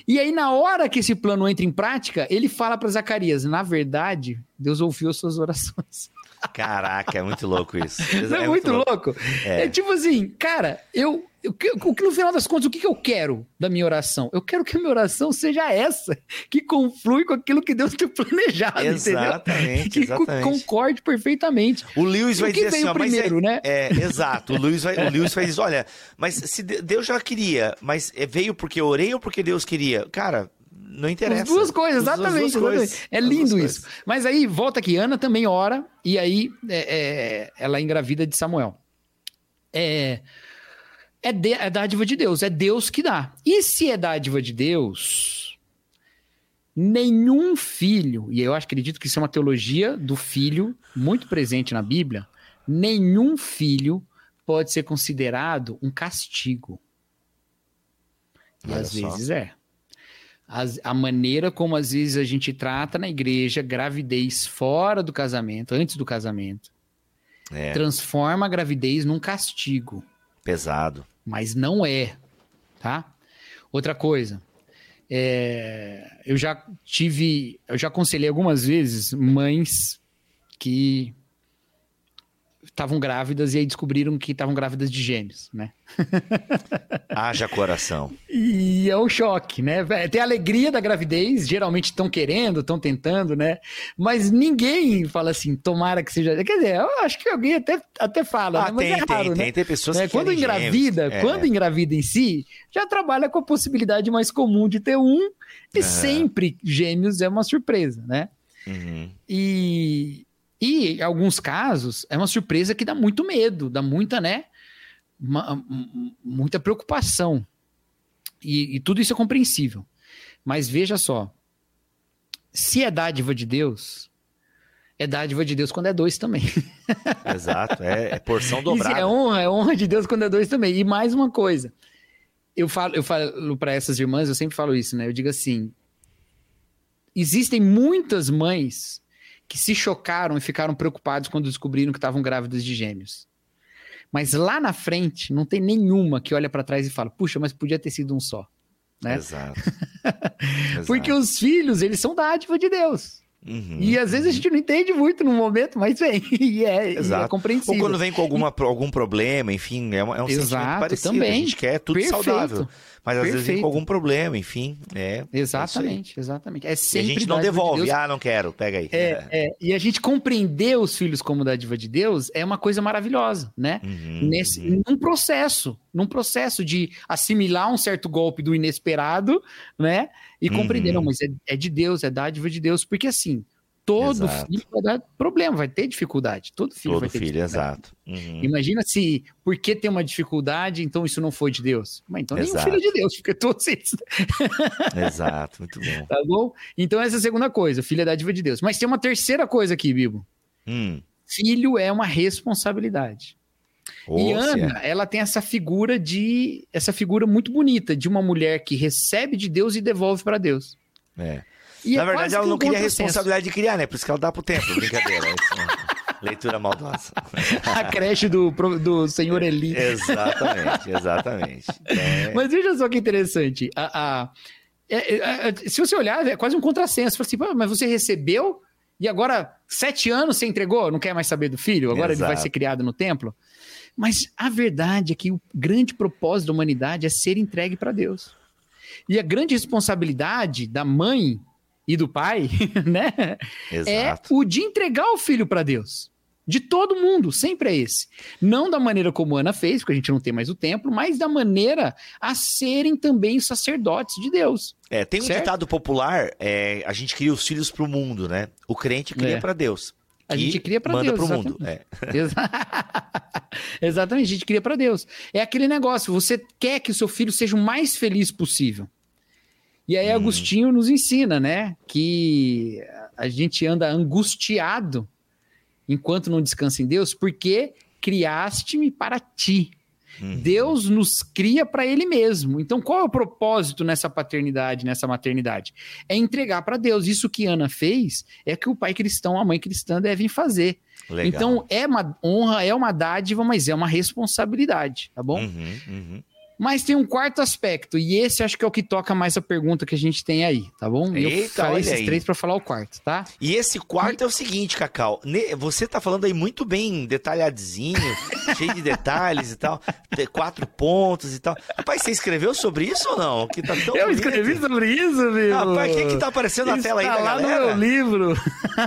E aí, na hora que esse plano entra em prática, ele fala para Zacarias: na verdade, Deus ouviu as suas orações. Caraca, é muito louco isso. É, é muito, louco. louco. É. é. tipo assim, cara, eu, eu, o que no final das contas, o que, que eu quero da minha oração? Eu quero que a minha oração seja essa, que conflui com aquilo que Deus tem planejado, exatamente, entendeu? Que exatamente. concorde perfeitamente. O Lewis vai dizer assim, ó, primeiro, é, né? É, exato. O Lewis vai, o Lewis vai dizer, olha, mas se Deus já queria, mas veio porque eu orei ou porque Deus queria? Cara, não interessa. As duas coisas, exatamente. Duas coisas. É lindo isso. Coisas. Mas aí, volta aqui, Ana também ora, e aí é, é, ela é engravida de Samuel. É, é, de, é dádiva de Deus, é Deus que dá. E se é dádiva de Deus, nenhum filho, e eu acho, acredito que isso é uma teologia do filho muito presente na Bíblia, nenhum filho pode ser considerado um castigo. E Olha às só. vezes é. As- a maneira como às vezes a gente trata na igreja gravidez fora do casamento, antes do casamento, É, transforma a gravidez num castigo. pesado. Mas não é, tá? Outra coisa, é, eu já tive, eu já aconselhei algumas vezes mães que estavam grávidas e aí descobriram que estavam grávidas de gêmeos, né? Haja coração. E é um choque, né? Tem a alegria da gravidez, geralmente estão querendo, estão tentando, né? Mas ninguém fala assim, tomara que seja. Quer dizer, eu acho que alguém até, até fala, Ah, né? Mas tem, é raro, tem, né? tem, tem pessoas né? que Quando engravida, gêmeos. É. quando engravida em si, já trabalha com a possibilidade mais comum de ter um, e É. sempre gêmeos é uma surpresa, né? Uhum. E, e em alguns casos é uma surpresa que dá muito medo, dá muita, né? uma- muita preocupação. E, e tudo isso é compreensível. Mas veja só: se é dádiva de Deus, é dádiva de Deus quando é dois também. Exato, é, é porção se dobrada. é honra, é honra de Deus quando é dois também. E mais uma coisa. Eu falo, eu falo para essas irmãs, eu sempre falo isso, né? Eu digo assim: existem muitas mães que se chocaram e ficaram preocupados quando descobriram que estavam grávidas de gêmeos. Mas lá na frente, não tem nenhuma que olha para trás e fala: puxa, mas podia ter sido um só. né? Exato. Porque Exato. os filhos, eles são dádiva de Deus. Uhum. E às vezes a gente não entende muito no momento, mas vem. E é, e é Exato. Ou compreensível. quando vem com alguma, algum problema, enfim, é, uma- é um sentimento Exato, parecido. também. A gente quer tudo Perfeito. saudável. Mas às vezes vem Perfeito. com algum problema, enfim. É, Exatamente, exatamente. É E a sempre gente não de devolve. Deus. Ah, não quero, pega aí. É, é, e a gente compreender os filhos como dádiva de Deus é uma coisa maravilhosa, né? Uhum, Nesse, uhum. num processo, num processo de assimilar um certo golpe do inesperado, né? E compreender, Uhum. não, mas é, é de Deus, é dádiva de Deus, porque assim, todo Exato. filho vai dar problema, vai ter dificuldade, todo filho Todo vai ter filho, dificuldade. exato. Uhum. Imagina se, porque tem uma dificuldade, então isso não foi de Deus. Mas então nenhum Exato. filho é de Deus, porque todos eles Exato, muito bom. Tá bom? Então, essa é a segunda coisa, filho é dádiva de Deus. Mas tem uma terceira coisa aqui, Bibo. Hum. Filho é uma responsabilidade. Ô, e se Ana, ela tem essa figura de. essa figura muito bonita de uma mulher que recebe de Deus e devolve para Deus. é. E Na é verdade, ela não queria a responsabilidade de criar, né? Por isso que ela dá pro templo. Brincadeira. Né? Leitura maldosa. A creche do, do senhor Eli. exatamente, exatamente. É, Mas veja só que interessante. A, a- é- é- é- se você olhar, é quase um contrassenso. Fala assim, "Pô, mas você recebeu e agora, sete anos você entregou, não quer mais saber do filho, agora ele vai Exato. ser criado no templo. Mas a verdade é que o grande propósito da humanidade é ser entregue para Deus. E a grande responsabilidade da mãe e do pai, né, é exato. o de entregar o filho para Deus. De todo mundo, sempre é esse. Não da maneira como Ana fez, porque a gente não tem mais o templo, mas da maneira a serem também sacerdotes de Deus. É, tem um Certo? ditado popular, é, a gente cria os filhos pro mundo, né? O crente cria É. pra Deus. A gente cria para manda Deus. pro mundo. exatamente. É. Exa- Exatamente, a gente cria para Deus. É aquele negócio, você quer que o seu filho seja o mais feliz possível. E aí Hum. Agostinho nos ensina, né, que a gente anda angustiado enquanto não descansa em Deus, porque criaste-me para ti. Uhum. Deus nos cria para Ele mesmo. Então, qual é o propósito nessa paternidade, nessa maternidade? É entregar para Deus. Isso que Ana fez é que o pai cristão, a mãe cristã devem fazer. Legal. Então, é uma honra, é uma dádiva, mas é uma responsabilidade, tá bom? Uhum, uhum. Mas tem um quarto aspecto, e esse acho que é o que toca mais a pergunta que a gente tem aí, tá bom? E eu Eita, falei esses aí. três para falar o quarto, tá? E esse quarto é o seguinte, Cacau. Você tá falando aí muito bem detalhadinho, cheio de detalhes e tal. Tem quatro pontos e tal. Rapaz, você escreveu sobre isso ou não? Que tá tão eu bonito. escrevi sobre isso, meu. Rapaz, o que que tá aparecendo na tela aí Está da lá galera? no meu livro.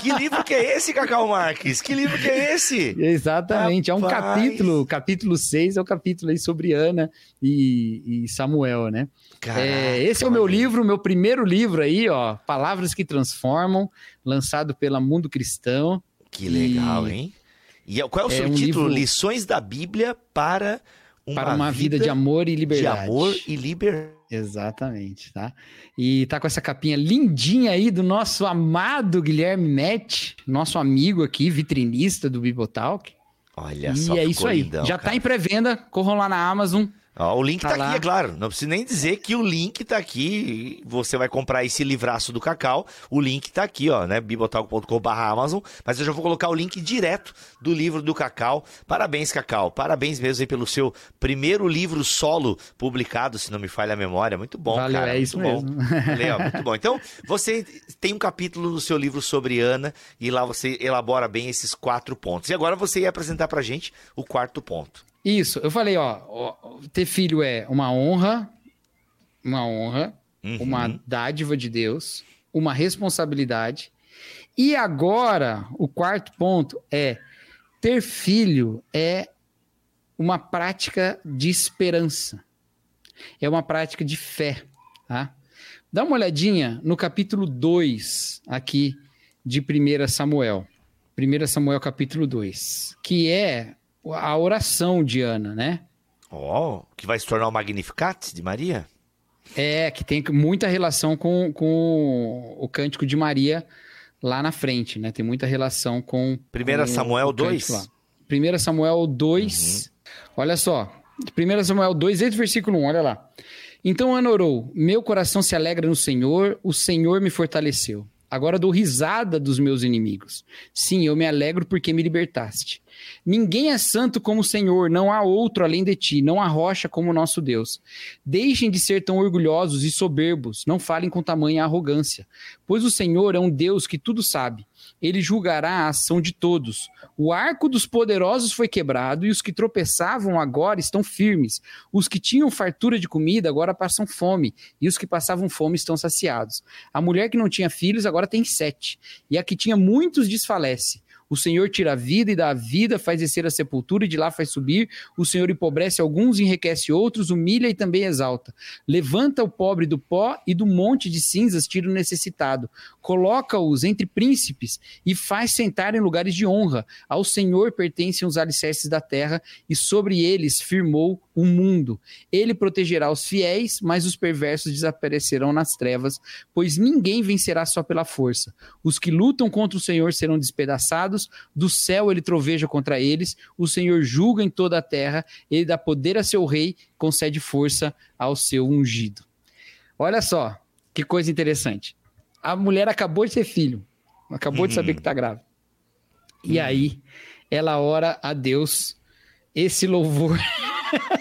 Que livro que é esse, Cacau Marques? Que livro que é esse? Exatamente, é um Rapaz. capítulo, capítulo 6 é o capítulo aí sobre Ana e, e Samuel, né? Caraca, É, esse é o meu livro, meu primeiro livro aí, ó, Palavras que Transformam, lançado pela Mundo Cristão. Que legal, E- hein? E é- qual é o É seu um título? livro- Lições da Bíblia para uma, para uma vida, de amor e de liberdade. amor e liberdade. Exatamente, tá? E tá com essa capinha lindinha aí do nosso amado Guilherme Met, nosso amigo aqui, vitrinista do Bibotalk. Olha e só. é que isso aí. colidão, Já cara. tá em pré-venda, corram lá na Amazon. Ó, o link tá, Tá aqui, é claro. Não preciso nem dizer que o link tá aqui. Você vai comprar esse livraço do Cacau. O link tá aqui, ó, né? bibotalk.com.br Amazon. Mas eu já vou colocar o link direto do livro do Cacau. Parabéns, Cacau. Parabéns mesmo aí pelo seu primeiro livro solo publicado, se não me falha a memória. Muito bom, Valeu, cara. é isso muito bom. mesmo. Legal, muito bom. Então, você tem um capítulo no seu livro sobre Ana e lá você elabora bem esses quatro pontos. E agora você ia apresentar pra gente o quarto ponto. Isso, eu falei, ó, ó, ter filho é uma honra, uma honra, Uhum. uma dádiva de Deus, uma responsabilidade. E agora, o quarto ponto é ter filho é uma prática de esperança. É uma prática de fé, tá? Dá uma olhadinha no capítulo 2 aqui de 1 Samuel. 1 Samuel capítulo 2, que é a oração de Ana, né? Ó, que vai se tornar o Magnificat de Maria? É, que tem muita relação com, com o cântico de Maria lá na frente, né? Tem muita relação com. 1 com Samuel o cântico 2? lá. 1 Samuel 2. Olha só. 1 Samuel 2, desde o versículo 1, olha lá. Então Ana orou: Meu coração se alegra no Senhor, o Senhor me fortaleceu. Agora dou risada dos meus inimigos. Sim, eu me alegro porque me libertaste. Ninguém é santo como o Senhor, não há outro além de ti, não há rocha como o nosso Deus. Deixem de ser tão orgulhosos e soberbos, não falem com tamanha arrogância, pois o Senhor é um Deus que tudo sabe. Ele julgará a ação de todos. O arco dos poderosos foi quebrado e os que tropeçavam agora estão firmes. Os que tinham fartura de comida agora passam fome e os que passavam fome estão saciados. A mulher que não tinha filhos agora tem sete e a que tinha muitos desfalece. O Senhor tira a vida e dá a vida, faz descer a sepultura e de lá faz subir. O Senhor empobrece alguns, enriquece outros, humilha e também exalta. Levanta o pobre do pó e do monte de cinzas tira o necessitado. Coloca-os entre príncipes e faz sentar em lugares de honra. Ao Senhor pertencem os alicerces da terra e sobre eles firmou o mundo. Ele protegerá os fiéis, mas os perversos desaparecerão nas trevas, pois ninguém vencerá só pela força. Os que lutam contra o Senhor serão despedaçados, do céu ele troveja contra eles, o Senhor julga em toda a terra, ele dá poder a seu rei, concede força ao seu ungido. Olha só, que coisa interessante. A mulher acabou de ter filho, acabou de saber que está grávida. E aí, ela ora a Deus esse louvor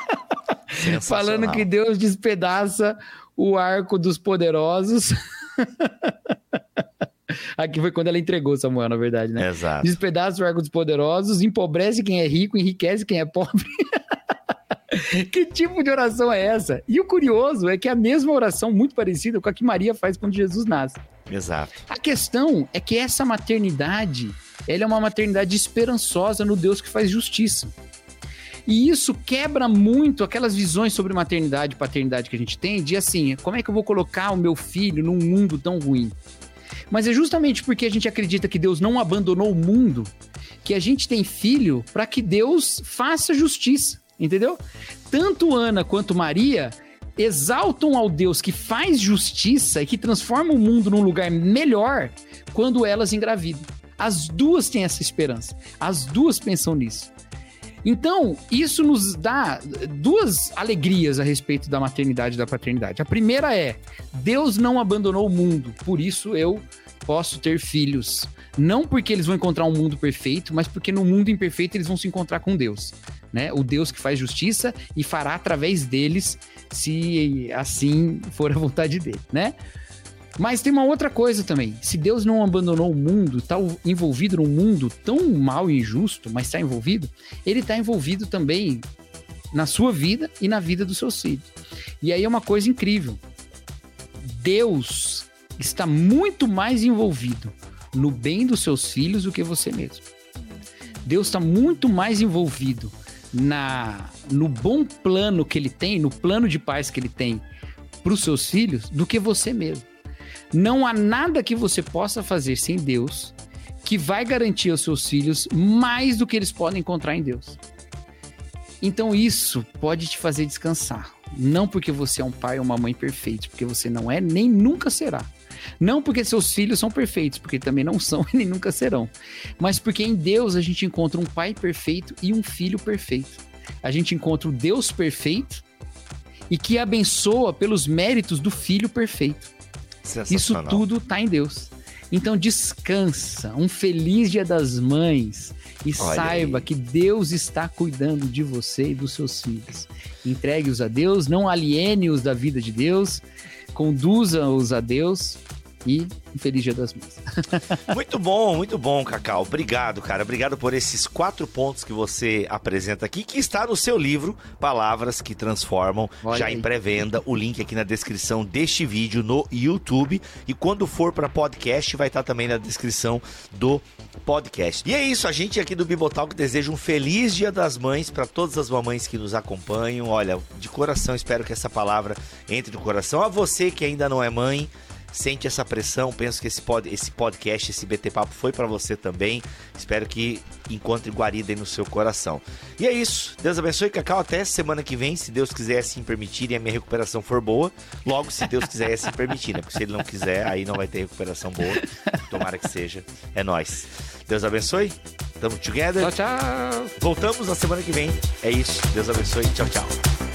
falando que Deus despedaça o arco dos poderosos. Aqui foi quando ela entregou Samuel, na verdade, né? Exato. Despedaça o arco dos poderosos, empobrece quem é rico, enriquece quem é pobre. que tipo de oração é essa? E o curioso é que é a mesma oração, muito parecida com a que Maria faz quando Jesus nasce. Exato. A questão é que essa maternidade, ela é uma maternidade esperançosa no Deus que faz justiça. E isso quebra muito aquelas visões sobre maternidade e paternidade que a gente tem, de assim, como é que eu vou colocar o meu filho num mundo tão ruim? Mas é justamente porque a gente acredita que Deus não abandonou o mundo que a gente tem filho para que Deus faça justiça, entendeu? Tanto Ana quanto Maria exaltam ao Deus que faz justiça e que transforma o mundo num lugar melhor quando elas engravidam. As duas têm essa esperança, as duas pensam nisso. Então, isso nos dá duas alegrias a respeito da maternidade e da paternidade. A primeira é: Deus não abandonou o mundo, por isso eu posso ter filhos. Não porque eles vão encontrar um mundo perfeito, mas porque no mundo imperfeito eles vão se encontrar com Deus. Né? O Deus que faz justiça e fará através deles, se assim for a vontade dele, né? Mas tem uma outra coisa também. Se Deus não abandonou o mundo, está envolvido num mundo tão mal e injusto, mas está envolvido, ele está envolvido também na sua vida e na vida dos seus filhos. E aí é uma coisa incrível. Deus está muito mais envolvido no bem dos seus filhos do que você mesmo. Deus está muito mais envolvido na no bom plano que ele tem, no plano de paz que ele tem para os seus filhos, do que você mesmo. Não há nada que você possa fazer sem Deus que vai garantir aos seus filhos mais do que eles podem encontrar em Deus. Então isso pode te fazer descansar. Não porque você é um pai ou uma mãe perfeito, porque você não é nem nunca será. Não porque seus filhos são perfeitos, porque também não são e nem nunca serão. Mas porque em Deus a gente encontra um pai perfeito e um filho perfeito. A gente encontra o Deus perfeito e que abençoa pelos méritos do filho perfeito. Isso tudo está em Deus. Então descansa, um feliz Dia das Mães e Olha saiba aí. que Deus está cuidando de você e dos seus filhos. Entregue-os a Deus, não aliene-os da vida de Deus, conduza-os a Deus e um feliz Dia das Mães. muito bom, muito bom, Cacau. Obrigado, cara. Obrigado por esses quatro pontos que você apresenta aqui, que está no seu livro, Palavras que Transformam, Olha já aí. em pré-venda. O link aqui na descrição deste vídeo no YouTube. E quando for para podcast, vai estar também na descrição do podcast. E é isso, a gente aqui do Bibotal que deseja um feliz Dia das Mães para todas as mamães que nos acompanham. Olha, de coração espero que essa palavra entre no coração. A você que ainda não é mãe, sente essa pressão, penso que esse, pod, esse podcast, esse BT Papo foi para você também. Espero que encontre guarida aí no seu coração. E é isso. Deus abençoe, Cacau. Até semana que vem, se Deus quiser assim permitir e a minha recuperação for boa. Logo, se Deus quiser assim permitir, né? Porque se ele não quiser, aí não vai ter recuperação boa. Tomara que seja. É nós. Deus abençoe. Tamo together. Tchau, tchau. Voltamos na semana que vem. É isso. Deus abençoe. Tchau, tchau.